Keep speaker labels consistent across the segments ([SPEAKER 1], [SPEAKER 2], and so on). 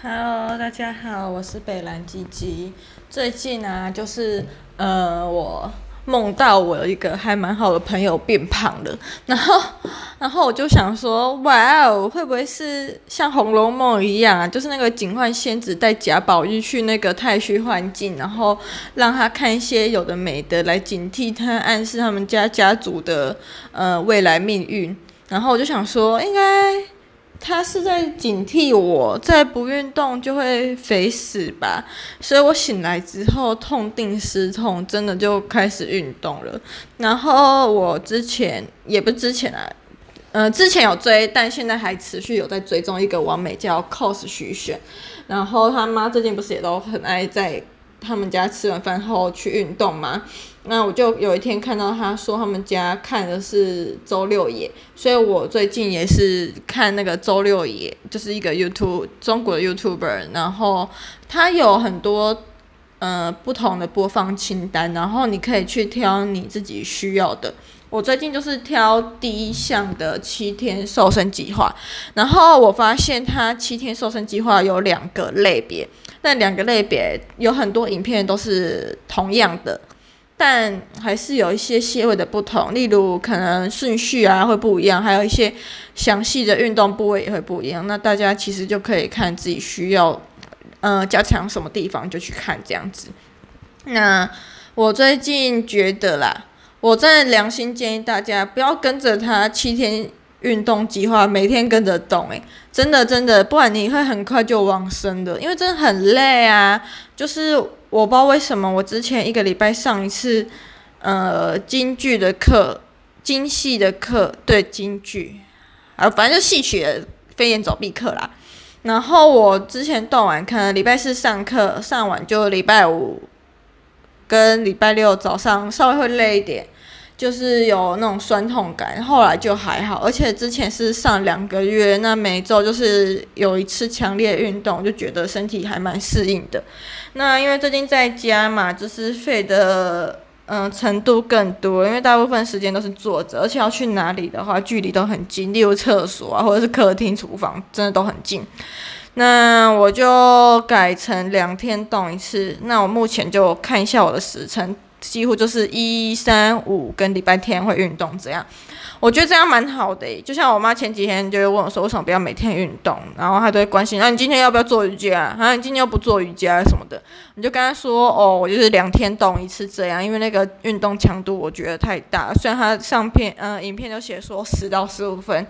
[SPEAKER 1] Hello，大家好，我是北兰吉吉。最近啊，就是呃，我梦到我有一个还蛮好的朋友变胖了，然后，然后我就想说，哇哦，会不会是像《红楼梦》一样啊？就是那个警幻仙子带贾宝玉去那个太虚幻境，然后让他看一些有的没的来警惕他，暗示他们家家族的呃未来命运。然后我就想说，应该。他是在警惕我，再不运动就会肥死吧。所以我醒来之后痛定思痛，真的就开始运动了。然后我之前也不之前啊，呃，之前有追，但现在还持续有在追踪一个网美叫 cos 徐玄。然后他妈最近不是也都很爱在他们家吃完饭后去运动吗？那我就有一天看到他说他们家看的是周六野，所以我最近也是看那个周六野，就是一个 YouTube 中国的 YouTuber，然后他有很多呃不同的播放清单，然后你可以去挑你自己需要的。我最近就是挑第一项的七天瘦身计划，然后我发现他七天瘦身计划有两个类别，那两个类别有很多影片都是同样的。但还是有一些些微的不同，例如可能顺序啊会不一样，还有一些详细的运动部位也会不一样。那大家其实就可以看自己需要，呃，加强什么地方就去看这样子。那我最近觉得啦，我在良心建议大家不要跟着他七天运动计划，每天跟着动，诶，真的真的，不然你会很快就往生的，因为真的很累啊，就是。我不知道为什么，我之前一个礼拜上一次，呃，京剧的课，京戏的课，对，京剧，啊，反正就戏曲的飞檐走壁课啦。然后我之前动完，可能礼拜四上课上完，就礼拜五跟礼拜六早上稍微会累一点。就是有那种酸痛感，后来就还好，而且之前是上两个月，那每周就是有一次强烈运动，就觉得身体还蛮适应的。那因为最近在家嘛，就是废的嗯、程度更多，因为大部分时间都是坐着，而且要去哪里的话，距离都很近，例如厕所啊，或者是客厅、厨房，真的都很近。那我就改成两天动一次。那我目前就看一下我的时程。几乎就是一三五跟礼拜天会运动这样，我觉得这样蛮好的。就像我妈前几天就问我说，为什么不要每天运动？然后她都会关心，那、你今天要不要做瑜伽？啊，你今天又不做瑜伽什么的？你就跟她说，哦，我就是两天动一次这样，因为那个运动强度我觉得太大。虽然她上片嗯、影片都写说十到十五分，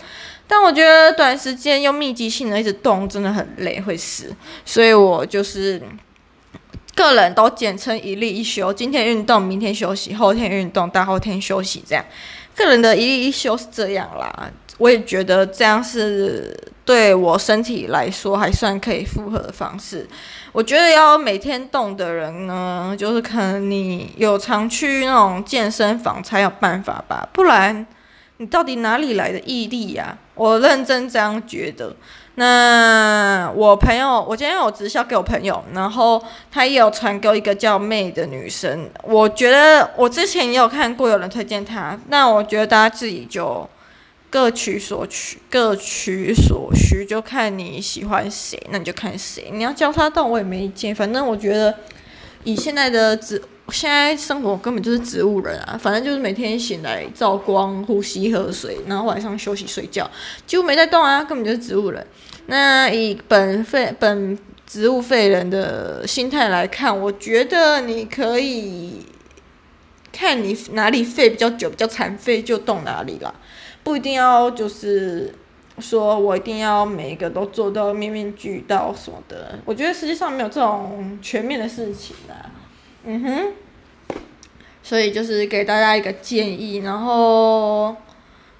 [SPEAKER 1] 但我觉得短时间又密集性的一直动真的很累，会死。所以我就是。个人都简称一例一休，今天运动，明天休息，后天运动，大后天休息，这样。个人的一例一休是这样啦，我也觉得这样是对我身体来说还算可以负荷的方式。我觉得要每天动的人呢，就是可能你有常去那种健身房才有办法吧，不然你到底哪里来的毅力呀？我认真这样觉得。那我朋友，我今天有直销给我朋友，然后他也有传给一个叫妹的女生。我觉得我之前也有看过有人推荐她，那我觉得大家自己就各取所取，各取所需，就看你喜欢谁，那你就看谁。你要教他但，我也没意见。反正我觉得以现在的植，现在生活根本就是植物人啊。反正就是每天醒来照光、呼吸、喝水，然后晚上休息睡觉，几乎没在动啊，根本就是植物人。那以本废本植物废人的心态来看，我觉得你可以看你哪里废比较久，比较残废就动哪里啦，不一定要就是说我一定要每一个都做到面面俱到什么的。我觉得实际上没有这种全面的事情啦。嗯哼，所以就是给大家一个建议，然后。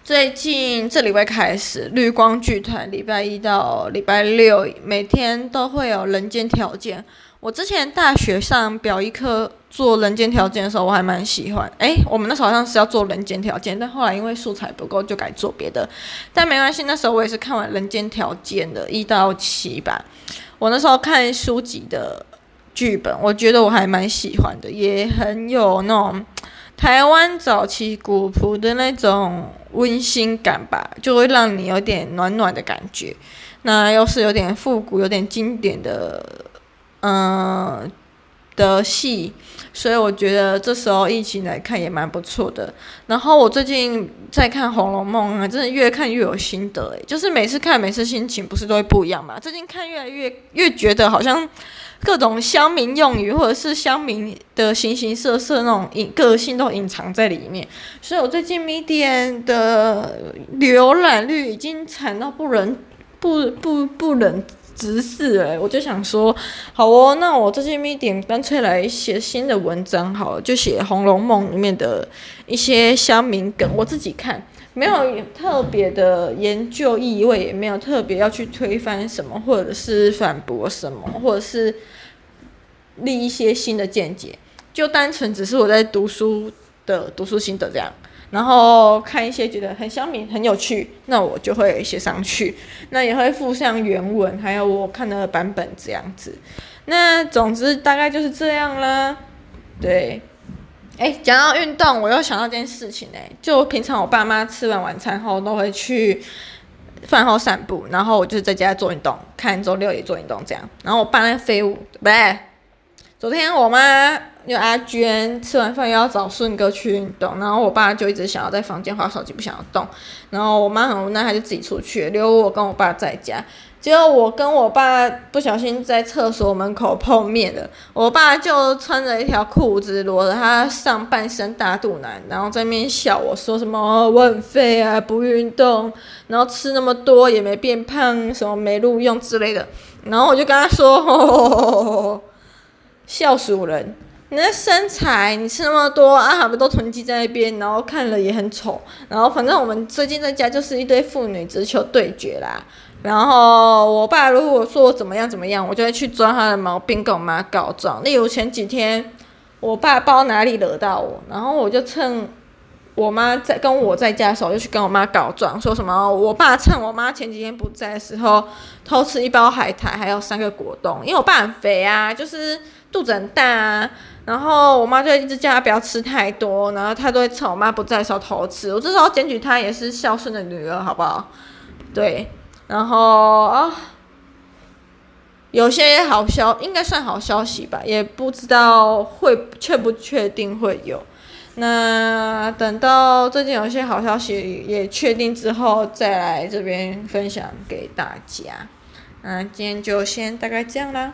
[SPEAKER 1] 最近这礼拜开始，绿光剧团礼拜一到礼拜六每天都会有人间条件。我之前大学上表一科做人间条件的时候，我还蛮喜欢。诶，我们那时候好像是要做人间条件，但后来因为素材不够，就改做别的。但没关系，那时候我也是看完人间条件的一到七吧。我那时候看书籍的剧本，我觉得我还蛮喜欢的，也很有那种。台湾早期古朴的那种温馨感吧，就会让你有点暖暖的感觉。那又是有点复古、有点经典的，嗯的戏，所以我觉得这时候疫情来看也蛮不错的。然后我最近在看《红楼梦》啊，真的越看越有心得诶，就是每次看，每次心情不是都会不一样嘛。最近看越来越越觉得好像各种乡民用语或者是乡民的形形色色那种隐个性都隐藏在里面，所以我最近 Medium 的浏览率已经惨到不忍不不不忍。直视哎，我就想说，好哦，那我最近一点干脆来写新的文章好了，就写《红楼梦》里面的一些乡民梗，我自己看没有特别的研究意味，也没有特别要去推翻什么，或者是反驳什么，或者是立一些新的见解，就单纯只是我在读书的读书心得这样。然后看一些觉得很乡民很有趣，那我就会写上去，那也会附上原文，还有我看的版本这样子。那总之大概就是这样啦。对，哎，讲到运动，我又想到一件事情哎，就平常我爸妈吃完晚餐后都会去饭后散步，然后我就在家做运动，看周六也做运动这样。然后我爸在飞舞，不对，昨天我妈。因为阿娟吃完饭又要找顺哥去运动，然后我爸就一直想要在房间划手机，不想要动。然后我妈很无奈，她就自己出去，留我跟我爸在家。结果我跟我爸不小心在厕所门口碰面了，我爸就穿着一条裤子，裸着他上半身大肚腩，然后在那边笑我说什么我很废啊，不运动，然后吃那么多也没变胖，什么没录用之类的。然后我就跟他说，呵呵呵笑死人。你的身材，你吃那么多啊，还不都囤积在那边，然后看了也很丑。然后反正我们最近在家就是一堆父女直球对决啦。然后我爸如果说我怎么样怎么样，我就会去抓他的毛病，跟我妈告状。例如前几天，我爸不知道哪里惹到我，然后我就趁我妈在跟我在家的时候，就去跟我妈告状，说什么我爸趁我妈前几天不在的时候偷吃一包海苔，还有三个果冻，因为我爸很肥啊，就是肚子很大啊。然后我妈就一直叫她不要吃太多，然后她都会趁我妈不在的时候偷吃。我这时候检举她也是孝顺的女儿，好不好？对，然后啊，有些好消应该算好消息吧，也不知道会确不确定会有。那等到最近有些好消息也确定之后，再来这边分享给大家。那今天就先大概这样啦。